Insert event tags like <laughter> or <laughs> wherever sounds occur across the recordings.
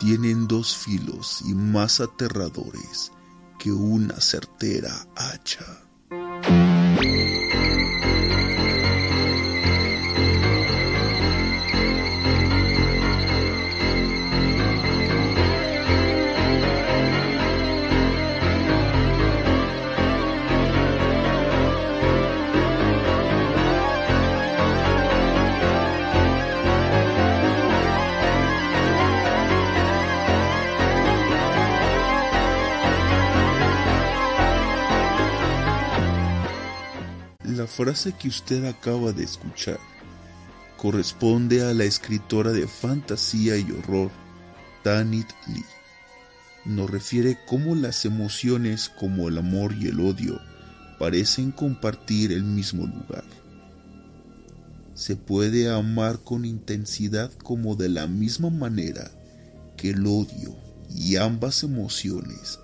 tienen dos filos y más aterradores que una certera hacha. Frase que usted acaba de escuchar corresponde a la escritora de fantasía y horror Tanit Lee. Nos refiere cómo las emociones como el amor y el odio parecen compartir el mismo lugar. Se puede amar con intensidad como de la misma manera que el odio y ambas emociones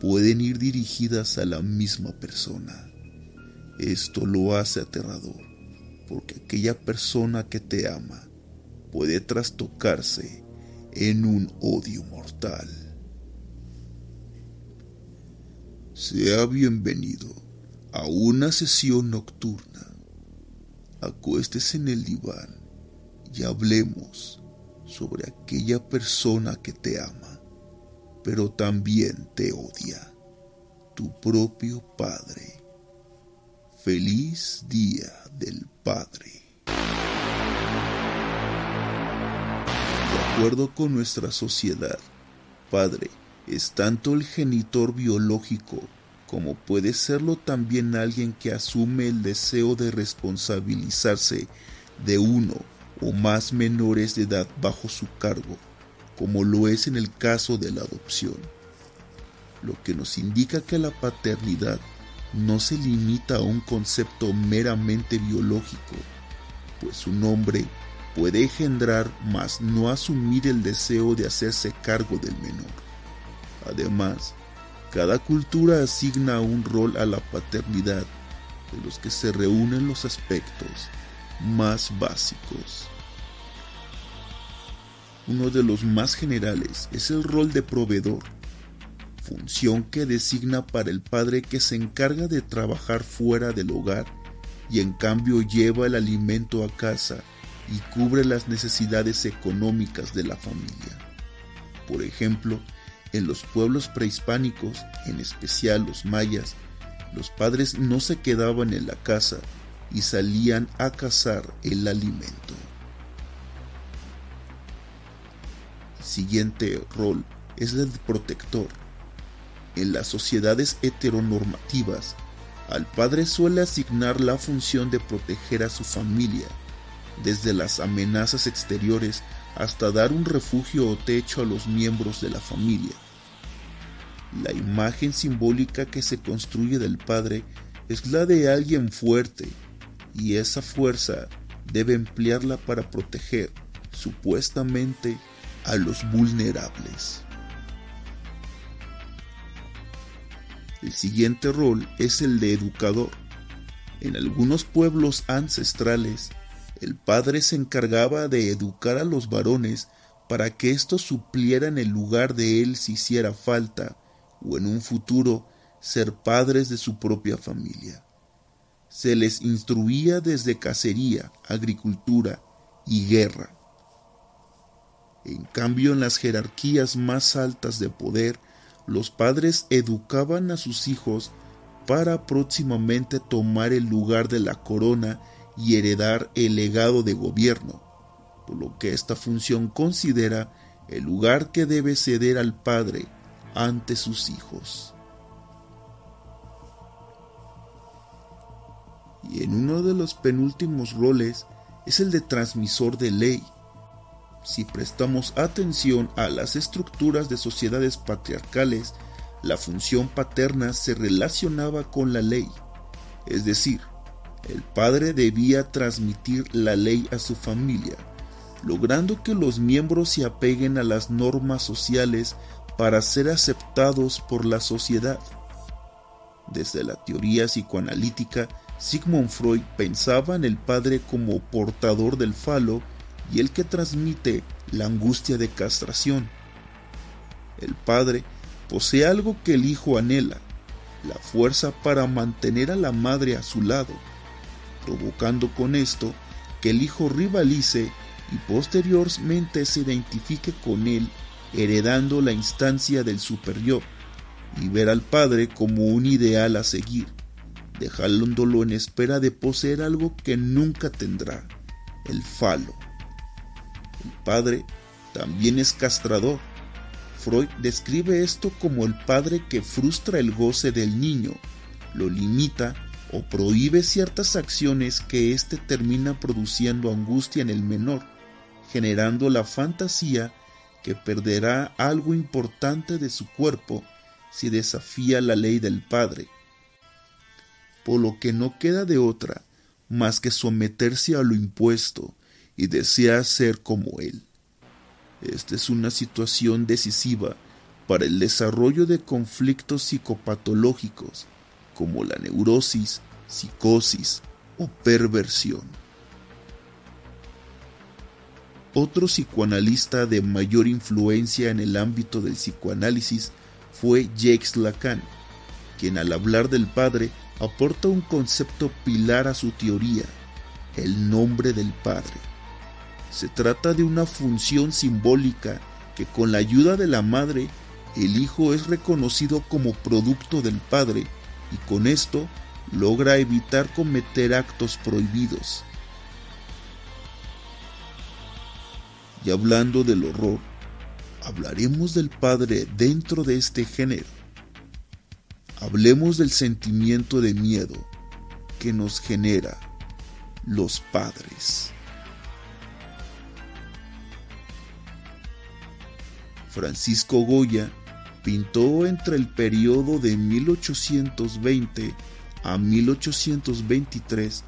pueden ir dirigidas a la misma persona. Esto lo hace aterrador, porque aquella persona que te ama puede trastocarse en un odio mortal. Sea bienvenido a una sesión nocturna. Acuéstese en el diván y hablemos sobre aquella persona que te ama, pero también te odia, tu propio Padre. Feliz Día del Padre. De acuerdo con nuestra sociedad, padre es tanto el genitor biológico como puede serlo también alguien que asume el deseo de responsabilizarse de uno o más menores de edad bajo su cargo, como lo es en el caso de la adopción, lo que nos indica que la paternidad no se limita a un concepto meramente biológico, pues su nombre puede engendrar más no asumir el deseo de hacerse cargo del menor. Además, cada cultura asigna un rol a la paternidad de los que se reúnen los aspectos más básicos. Uno de los más generales es el rol de proveedor función que designa para el padre que se encarga de trabajar fuera del hogar y en cambio lleva el alimento a casa y cubre las necesidades económicas de la familia. Por ejemplo, en los pueblos prehispánicos, en especial los mayas, los padres no se quedaban en la casa y salían a cazar el alimento. El siguiente rol es el de protector en las sociedades heteronormativas, al padre suele asignar la función de proteger a su familia, desde las amenazas exteriores hasta dar un refugio o techo a los miembros de la familia. La imagen simbólica que se construye del padre es la de alguien fuerte, y esa fuerza debe emplearla para proteger, supuestamente, a los vulnerables. El siguiente rol es el de educador. En algunos pueblos ancestrales, el padre se encargaba de educar a los varones para que éstos suplieran el lugar de él si hiciera falta, o en un futuro ser padres de su propia familia. Se les instruía desde cacería, agricultura y guerra. En cambio, en las jerarquías más altas de poder, los padres educaban a sus hijos para próximamente tomar el lugar de la corona y heredar el legado de gobierno, por lo que esta función considera el lugar que debe ceder al padre ante sus hijos. Y en uno de los penúltimos roles es el de transmisor de ley. Si prestamos atención a las estructuras de sociedades patriarcales, la función paterna se relacionaba con la ley, es decir, el padre debía transmitir la ley a su familia, logrando que los miembros se apeguen a las normas sociales para ser aceptados por la sociedad. Desde la teoría psicoanalítica, Sigmund Freud pensaba en el padre como portador del falo y el que transmite la angustia de castración. El padre posee algo que el hijo anhela, la fuerza para mantener a la madre a su lado, provocando con esto que el hijo rivalice y posteriormente se identifique con él, heredando la instancia del superior, y ver al padre como un ideal a seguir, dejándolo en espera de poseer algo que nunca tendrá, el falo. Padre también es castrador. Freud describe esto como el padre que frustra el goce del niño, lo limita o prohíbe ciertas acciones que éste termina produciendo angustia en el menor, generando la fantasía que perderá algo importante de su cuerpo si desafía la ley del Padre, por lo que no queda de otra más que someterse a lo impuesto y desea ser como Él. Esta es una situación decisiva para el desarrollo de conflictos psicopatológicos como la neurosis, psicosis o perversión. Otro psicoanalista de mayor influencia en el ámbito del psicoanálisis fue Jacques Lacan, quien al hablar del padre aporta un concepto pilar a su teoría, el nombre del padre. Se trata de una función simbólica que con la ayuda de la madre, el hijo es reconocido como producto del padre y con esto logra evitar cometer actos prohibidos. Y hablando del horror, hablaremos del Padre dentro de este género. Hablemos del sentimiento de miedo que nos genera los padres. Francisco Goya pintó entre el periodo de 1820 a 1823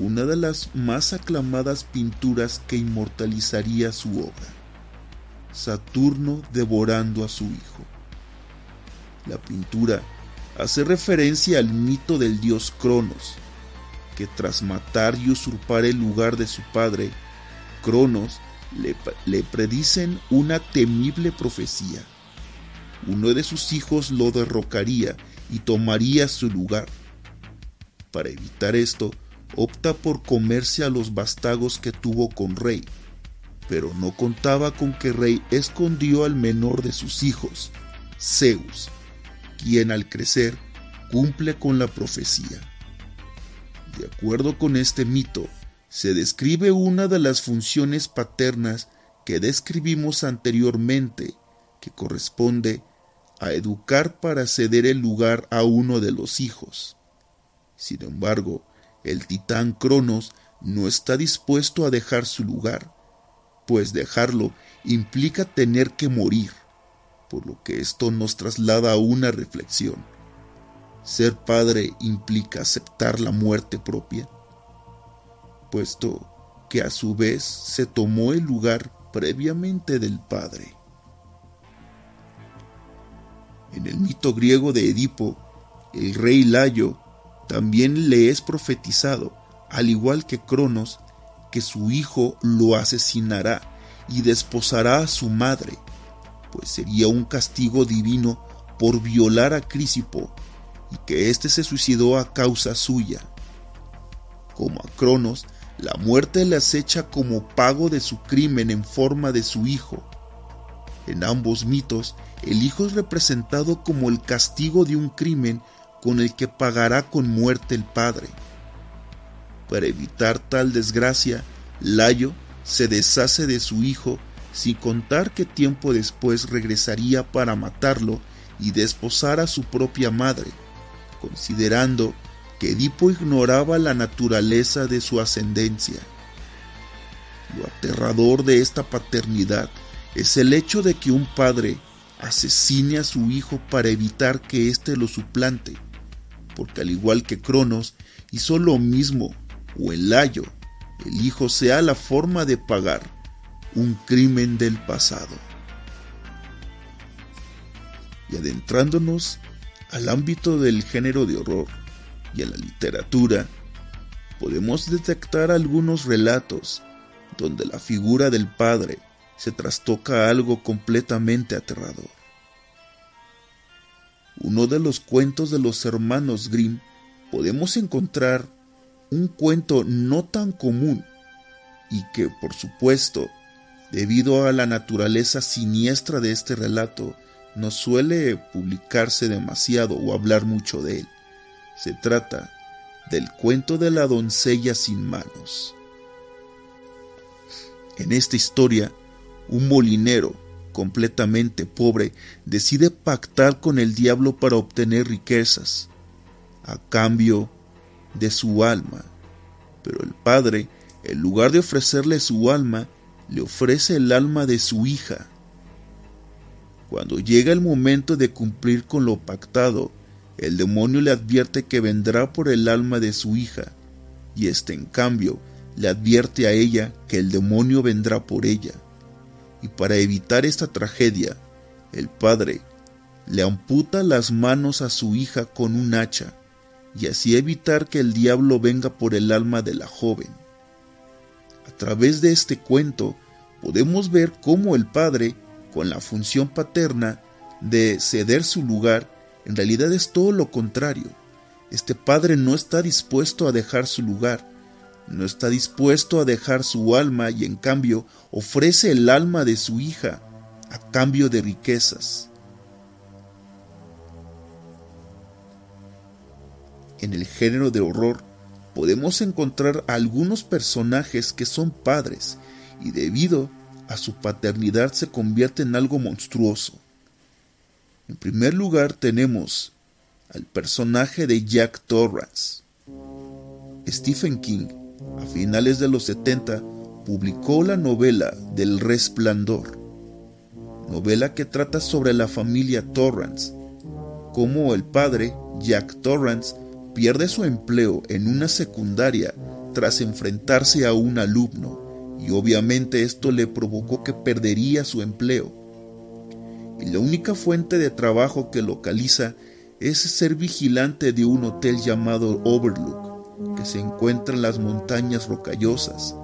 una de las más aclamadas pinturas que inmortalizaría su obra, Saturno devorando a su hijo. La pintura hace referencia al mito del dios Cronos, que tras matar y usurpar el lugar de su padre, Cronos le, predicen una temible profecía uno de sus hijos lo derrocaría y tomaría su lugar. Para evitar esto, opta por comerse a los bastagos que tuvo con Rey, pero no contaba con que Rey escondió al menor de sus hijos, Zeus, quien al crecer cumple con la profecía. De acuerdo con este mito, se describe una de las funciones paternas que describimos anteriormente, que corresponde a educar para ceder el lugar a uno de los hijos. Sin embargo, el titán Cronos no está dispuesto a dejar su lugar, pues dejarlo implica tener que morir, por lo que esto nos traslada a una reflexión. ¿Ser padre implica aceptar la muerte propia? Puesto que a su vez se tomó el lugar previamente del padre. En el mito griego de Edipo, el rey Layo también le es profetizado, al igual que Cronos, que su hijo lo asesinará y desposará a su madre, pues sería un castigo divino por violar a Crisipo y que éste se suicidó a causa suya. Como a Cronos, la muerte le acecha como pago de su crimen en forma de su hijo. En ambos mitos, el hijo es representado como el castigo de un crimen con el que pagará con muerte el padre. Para evitar tal desgracia, Layo se deshace de su hijo sin contar que tiempo después regresaría para matarlo y desposar a su propia madre, considerando que Edipo ignoraba la naturaleza de su ascendencia. Lo aterrador de esta paternidad es el hecho de que un padre asesine a su hijo para evitar que éste lo suplante, porque al igual que Cronos hizo lo mismo, o el Layo, el hijo sea la forma de pagar un crimen del pasado. Y adentrándonos al ámbito del género de horror y a la literatura, podemos detectar algunos relatos donde la figura del padre se trastoca algo completamente aterrador. Uno de los cuentos de los hermanos Grimm podemos encontrar un cuento no tan común y que, por supuesto, debido a la naturaleza siniestra de este relato, no suele publicarse demasiado o hablar mucho de él. Se trata del cuento de la doncella sin manos. En esta historia, un molinero completamente pobre decide pactar con el diablo para obtener riquezas, a cambio de su alma. Pero el padre, en lugar de ofrecerle su alma, le ofrece el alma de su hija. Cuando llega el momento de cumplir con lo pactado, el demonio le advierte que vendrá por el alma de su hija, y éste en cambio le advierte a ella que el demonio vendrá por ella. Y para evitar esta tragedia, el padre le amputa las manos a su hija con un hacha, y así evitar que el diablo venga por el alma de la joven. A través de este cuento podemos ver cómo el padre con la función paterna de ceder su lugar, en realidad es todo lo contrario. Este padre no está dispuesto a dejar su lugar, no está dispuesto a dejar su alma y en cambio ofrece el alma de su hija a cambio de riquezas. En el género de horror podemos encontrar algunos personajes que son padres y debido a su paternidad se convierte en algo monstruoso. En primer lugar tenemos al personaje de Jack Torrance. Stephen King, a finales de los 70, publicó la novela del Resplandor, novela que trata sobre la familia Torrance, cómo el padre, Jack Torrance, pierde su empleo en una secundaria tras enfrentarse a un alumno y obviamente esto le provocó que perdería su empleo. Y la única fuente de trabajo que localiza es ser vigilante de un hotel llamado Overlook, que se encuentra en las montañas rocallosas.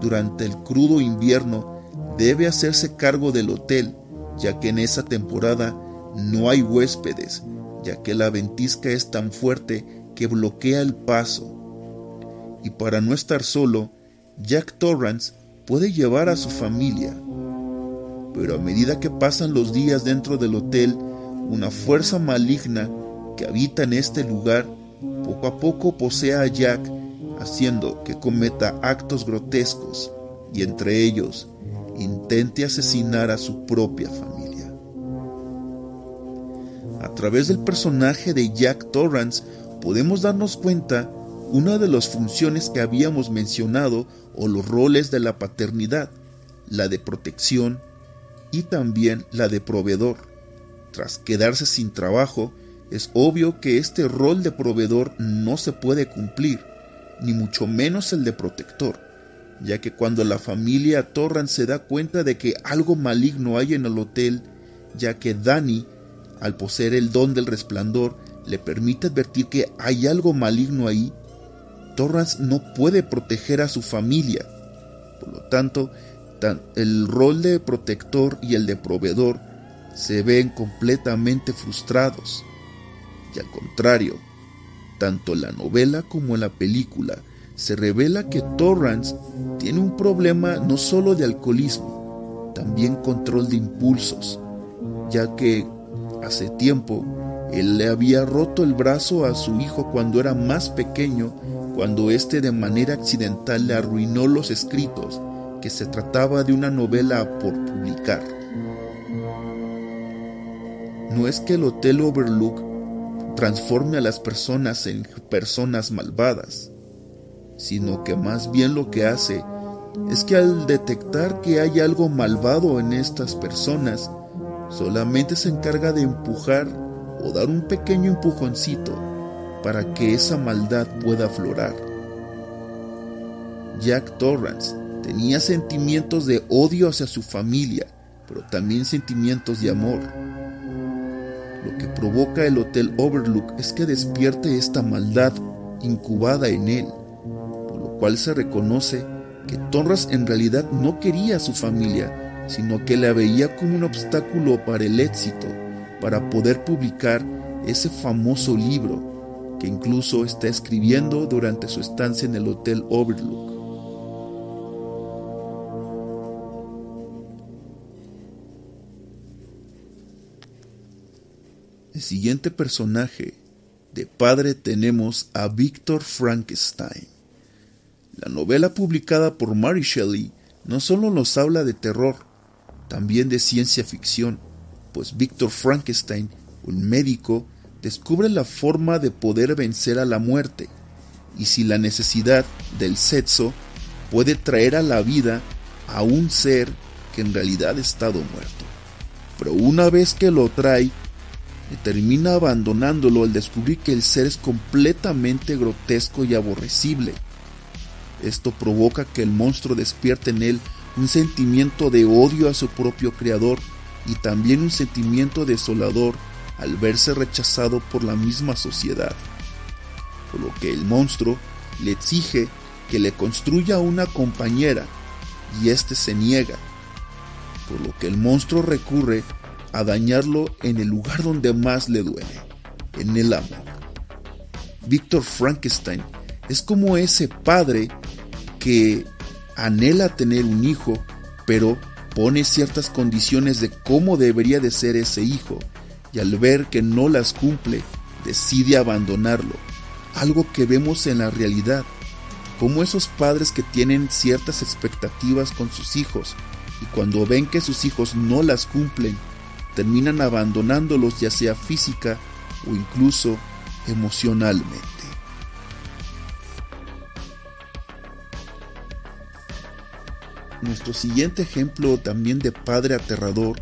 Durante el crudo invierno debe hacerse cargo del hotel, ya que en esa temporada no hay huéspedes, ya que la ventisca es tan fuerte que bloquea el paso. Y para no estar solo, Jack Torrance puede llevar a su familia. Pero a medida que pasan los días dentro del hotel, una fuerza maligna que habita en este lugar poco a poco posee a Jack, haciendo que cometa actos grotescos y entre ellos intente asesinar a su propia familia. A través del personaje de Jack Torrance podemos darnos cuenta una de las funciones que habíamos mencionado o los roles de la paternidad, la de protección y también la de proveedor. Tras quedarse sin trabajo, es obvio que este rol de proveedor no se puede cumplir, ni mucho menos el de protector, ya que cuando la familia Torran se da cuenta de que algo maligno hay en el hotel, ya que Danny, al poseer el don del resplandor, le permite advertir que hay algo maligno ahí, Torrance no puede proteger a su familia. Por lo tanto, el rol de protector y el de proveedor se ven completamente frustrados. Y al contrario, tanto la novela como la película se revela que Torrance tiene un problema no solo de alcoholismo, también control de impulsos, ya que hace tiempo él le había roto el brazo a su hijo cuando era más pequeño, cuando éste de manera accidental le arruinó los escritos, que se trataba de una novela por publicar. No es que el Hotel Overlook transforme a las personas en personas malvadas, sino que más bien lo que hace es que al detectar que hay algo malvado en estas personas, solamente se encarga de empujar o dar un pequeño empujoncito para que esa maldad pueda aflorar. Jack Torrance tenía sentimientos de odio hacia su familia, pero también sentimientos de amor. Lo que provoca el Hotel Overlook es que despierte esta maldad incubada en él, por lo cual se reconoce que Torrance en realidad no quería a su familia, sino que la veía como un obstáculo para el éxito para poder publicar ese famoso libro que incluso está escribiendo durante su estancia en el Hotel Overlook. Siguiente personaje de padre tenemos a Victor Frankenstein. La novela publicada por Mary Shelley no solo nos habla de terror, también de ciencia ficción pues Víctor Frankenstein, un médico, descubre la forma de poder vencer a la muerte, y si la necesidad del sexo puede traer a la vida a un ser que en realidad ha estado muerto. Pero una vez que lo trae, termina abandonándolo al descubrir que el ser es completamente grotesco y aborrecible. Esto provoca que el monstruo despierte en él un sentimiento de odio a su propio creador y también un sentimiento desolador al verse rechazado por la misma sociedad, por lo que el monstruo le exige que le construya una compañera y éste se niega, por lo que el monstruo recurre a dañarlo en el lugar donde más le duele, en el amor. Víctor Frankenstein es como ese padre que anhela tener un hijo, pero pone ciertas condiciones de cómo debería de ser ese hijo y al ver que no las cumple, decide abandonarlo. Algo que vemos en la realidad, como esos padres que tienen ciertas expectativas con sus hijos y cuando ven que sus hijos no las cumplen, terminan abandonándolos ya sea física o incluso emocionalmente. Nuestro siguiente ejemplo también de padre aterrador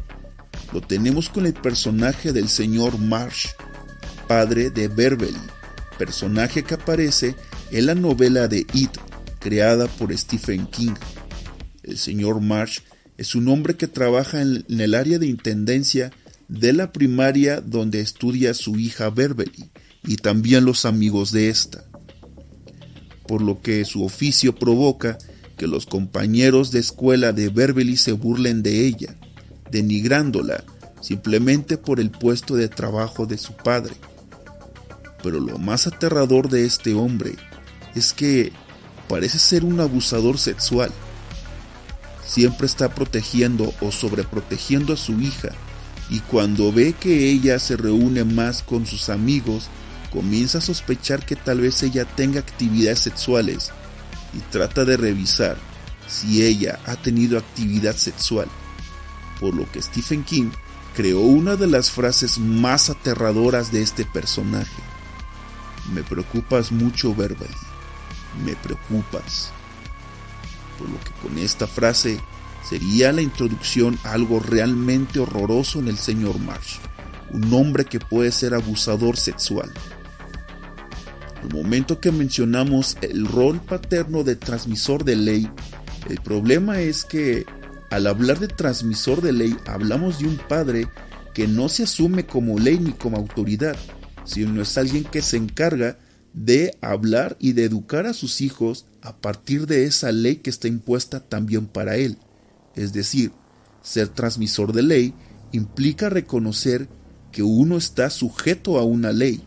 lo tenemos con el personaje del señor Marsh, padre de Beverly, personaje que aparece en la novela de It, creada por Stephen King. El señor Marsh es un hombre que trabaja en el área de intendencia de la primaria donde estudia su hija Beverly y también los amigos de esta, por lo que su oficio provoca que los compañeros de escuela de Beverly se burlen de ella, denigrándola simplemente por el puesto de trabajo de su padre. Pero lo más aterrador de este hombre es que parece ser un abusador sexual. Siempre está protegiendo o sobreprotegiendo a su hija y cuando ve que ella se reúne más con sus amigos, comienza a sospechar que tal vez ella tenga actividades sexuales y trata de revisar si ella ha tenido actividad sexual, por lo que Stephen King creó una de las frases más aterradoras de este personaje. Me preocupas mucho, Beverly. Me preocupas. Por lo que con esta frase sería la introducción a algo realmente horroroso en el señor Marsh, un hombre que puede ser abusador sexual, el momento que mencionamos el rol paterno de transmisor de ley, el problema es que al hablar de transmisor de ley hablamos de un padre que no se asume como ley ni como autoridad, sino es alguien que se encarga de hablar y de educar a sus hijos a partir de esa ley que está impuesta también para él. Es decir, ser transmisor de ley implica reconocer que uno está sujeto a una ley,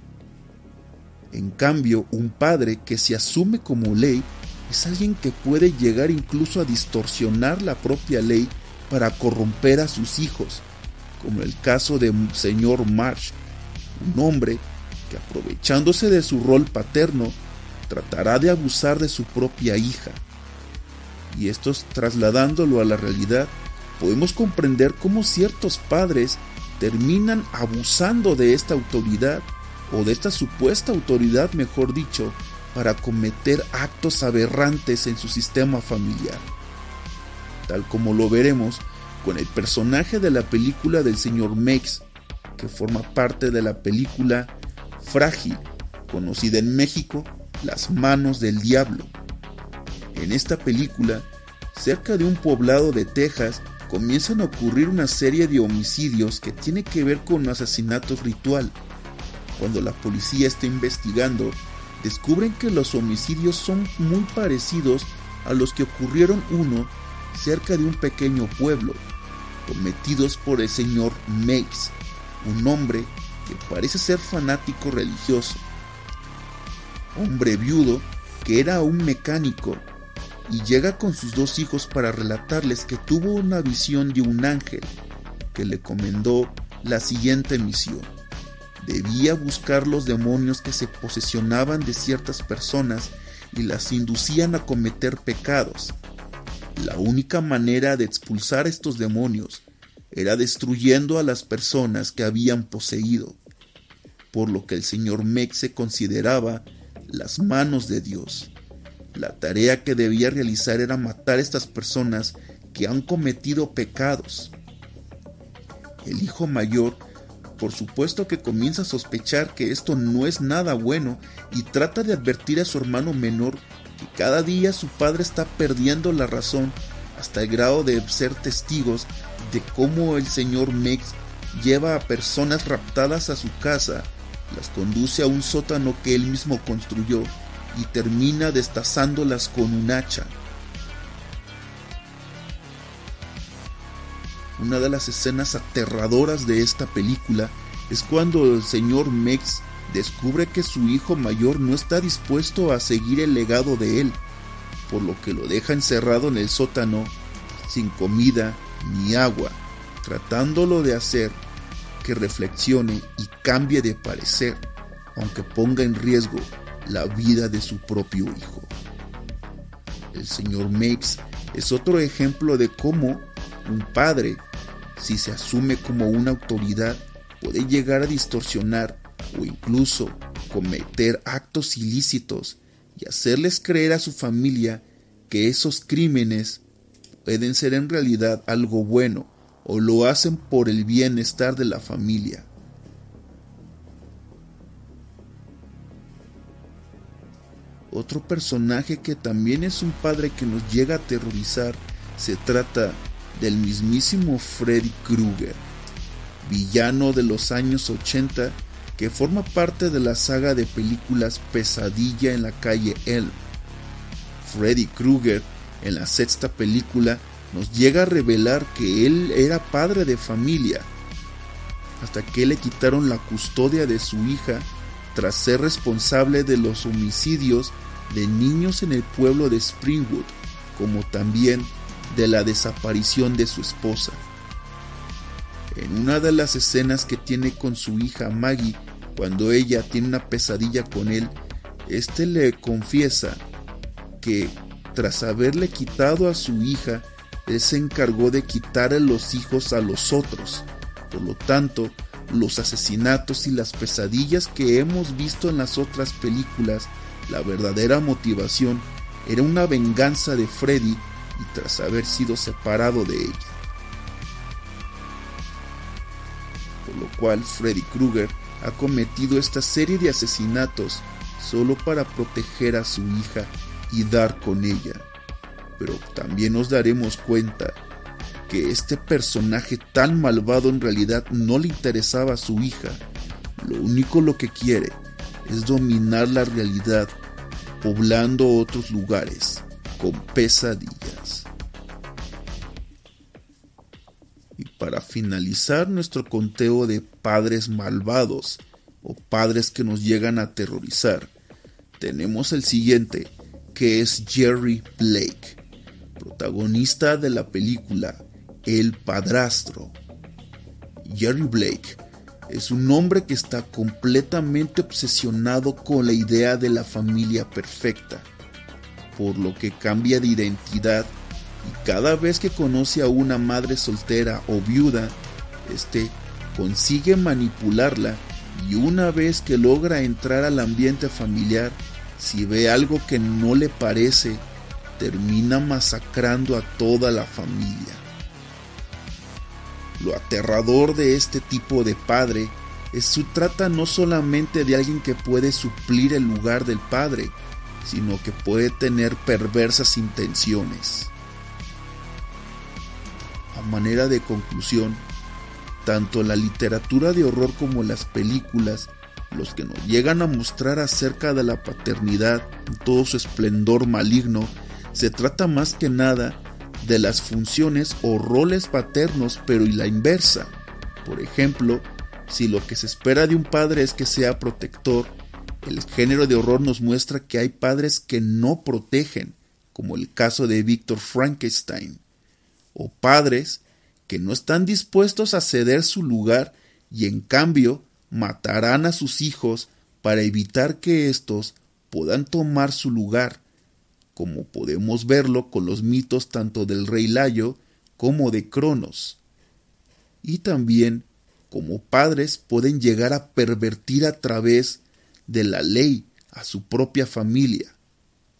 en cambio, un padre que se asume como ley es alguien que puede llegar incluso a distorsionar la propia ley para corromper a sus hijos, como el caso de señor Marsh, un hombre que aprovechándose de su rol paterno, tratará de abusar de su propia hija. Y esto trasladándolo a la realidad, podemos comprender cómo ciertos padres terminan abusando de esta autoridad, o de esta supuesta autoridad, mejor dicho, para cometer actos aberrantes en su sistema familiar. Tal como lo veremos con el personaje de la película del señor Mex, que forma parte de la película Frágil, conocida en México, Las manos del diablo. En esta película, cerca de un poblado de Texas, comienzan a ocurrir una serie de homicidios que tiene que ver con asesinatos ritual. Cuando la policía está investigando, descubren que los homicidios son muy parecidos a los que ocurrieron uno cerca de un pequeño pueblo, cometidos por el señor Meix, un hombre que parece ser fanático religioso. Hombre viudo que era un mecánico y llega con sus dos hijos para relatarles que tuvo una visión de un ángel que le comendó la siguiente misión. Debía buscar los demonios que se posesionaban de ciertas personas y las inducían a cometer pecados. La única manera de expulsar estos demonios era destruyendo a las personas que habían poseído, por lo que el señor Mexe consideraba las manos de Dios. La tarea que debía realizar era matar a estas personas que han cometido pecados. El hijo mayor, por supuesto que comienza a sospechar que esto no es nada bueno y trata de advertir a su hermano menor que cada día su padre está perdiendo la razón hasta el grado de ser testigos de cómo el señor Mex lleva a personas raptadas a su casa, las conduce a un sótano que él mismo construyó y termina destazándolas con un hacha. Una de las escenas aterradoras de esta película es cuando el señor Mex descubre que su hijo mayor no está dispuesto a seguir el legado de él, por lo que lo deja encerrado en el sótano sin comida ni agua, tratándolo de hacer que reflexione y cambie de parecer, aunque ponga en riesgo la vida de su propio hijo. El señor Makes es otro ejemplo de cómo un padre, si se asume como una autoridad, puede llegar a distorsionar o incluso cometer actos ilícitos y hacerles creer a su familia que esos crímenes pueden ser en realidad algo bueno o lo hacen por el bienestar de la familia. Otro personaje que también es un padre que nos llega a aterrorizar se trata del mismísimo Freddy Krueger, villano de los años 80 que forma parte de la saga de películas Pesadilla en la calle Elm. Freddy Krueger, en la sexta película, nos llega a revelar que él era padre de familia, hasta que le quitaron la custodia de su hija tras ser responsable de los homicidios de niños en el pueblo de Springwood, como también de la desaparición de su esposa. En una de las escenas que tiene con su hija Maggie, cuando ella tiene una pesadilla con él, éste le confiesa que tras haberle quitado a su hija, él se encargó de quitarle los hijos a los otros. Por lo tanto, los asesinatos y las pesadillas que hemos visto en las otras películas, la verdadera motivación era una venganza de Freddy y tras haber sido separado de ella. Por lo cual Freddy Krueger ha cometido esta serie de asesinatos solo para proteger a su hija y dar con ella. Pero también nos daremos cuenta que este personaje tan malvado en realidad no le interesaba a su hija. Lo único lo que quiere es dominar la realidad, poblando otros lugares con pesadillas. Y para finalizar nuestro conteo de padres malvados o padres que nos llegan a aterrorizar, tenemos el siguiente, que es Jerry Blake, protagonista de la película el padrastro. Jerry Blake es un hombre que está completamente obsesionado con la idea de la familia perfecta, por lo que cambia de identidad y cada vez que conoce a una madre soltera o viuda, este consigue manipularla y una vez que logra entrar al ambiente familiar, si ve algo que no le parece, termina masacrando a toda la familia. Lo aterrador de este tipo de padre es su trata no solamente de alguien que puede suplir el lugar del padre, sino que puede tener perversas intenciones. A manera de conclusión, tanto la literatura de horror como las películas, los que nos llegan a mostrar acerca de la paternidad en todo su esplendor maligno, se trata más que nada de las funciones o roles paternos, pero y la inversa. Por ejemplo, si lo que se espera de un padre es que sea protector, el género de horror nos muestra que hay padres que no protegen, como el caso de Víctor Frankenstein, o padres que no están dispuestos a ceder su lugar y en cambio matarán a sus hijos para evitar que éstos puedan tomar su lugar, como podemos verlo con los mitos tanto del rey Layo como de Cronos. Y también como padres pueden llegar a pervertir a través de la ley a su propia familia,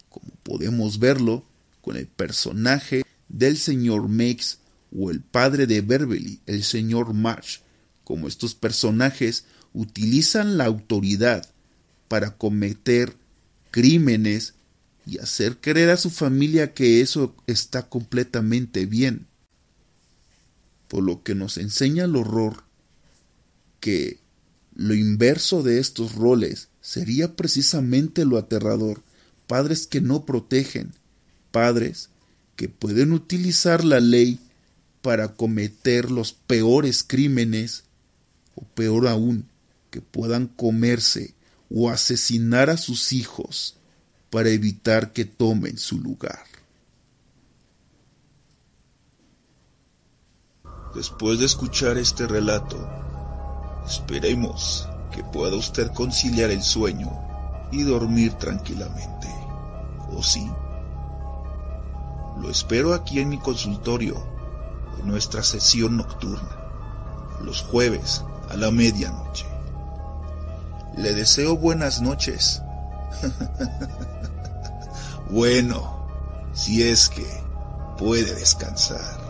como podemos verlo con el personaje del señor Makes o el padre de Beverly, el señor Marsh, como estos personajes utilizan la autoridad para cometer crímenes y hacer creer a su familia que eso está completamente bien. Por lo que nos enseña el horror que lo inverso de estos roles sería precisamente lo aterrador, padres que no protegen, padres que pueden utilizar la ley para cometer los peores crímenes, o peor aún, que puedan comerse o asesinar a sus hijos para evitar que tomen su lugar. Después de escuchar este relato, esperemos que pueda usted conciliar el sueño y dormir tranquilamente. ¿O sí? Lo espero aquí en mi consultorio, en nuestra sesión nocturna, los jueves a la medianoche. Le deseo buenas noches. <laughs> bueno, si es que puede descansar.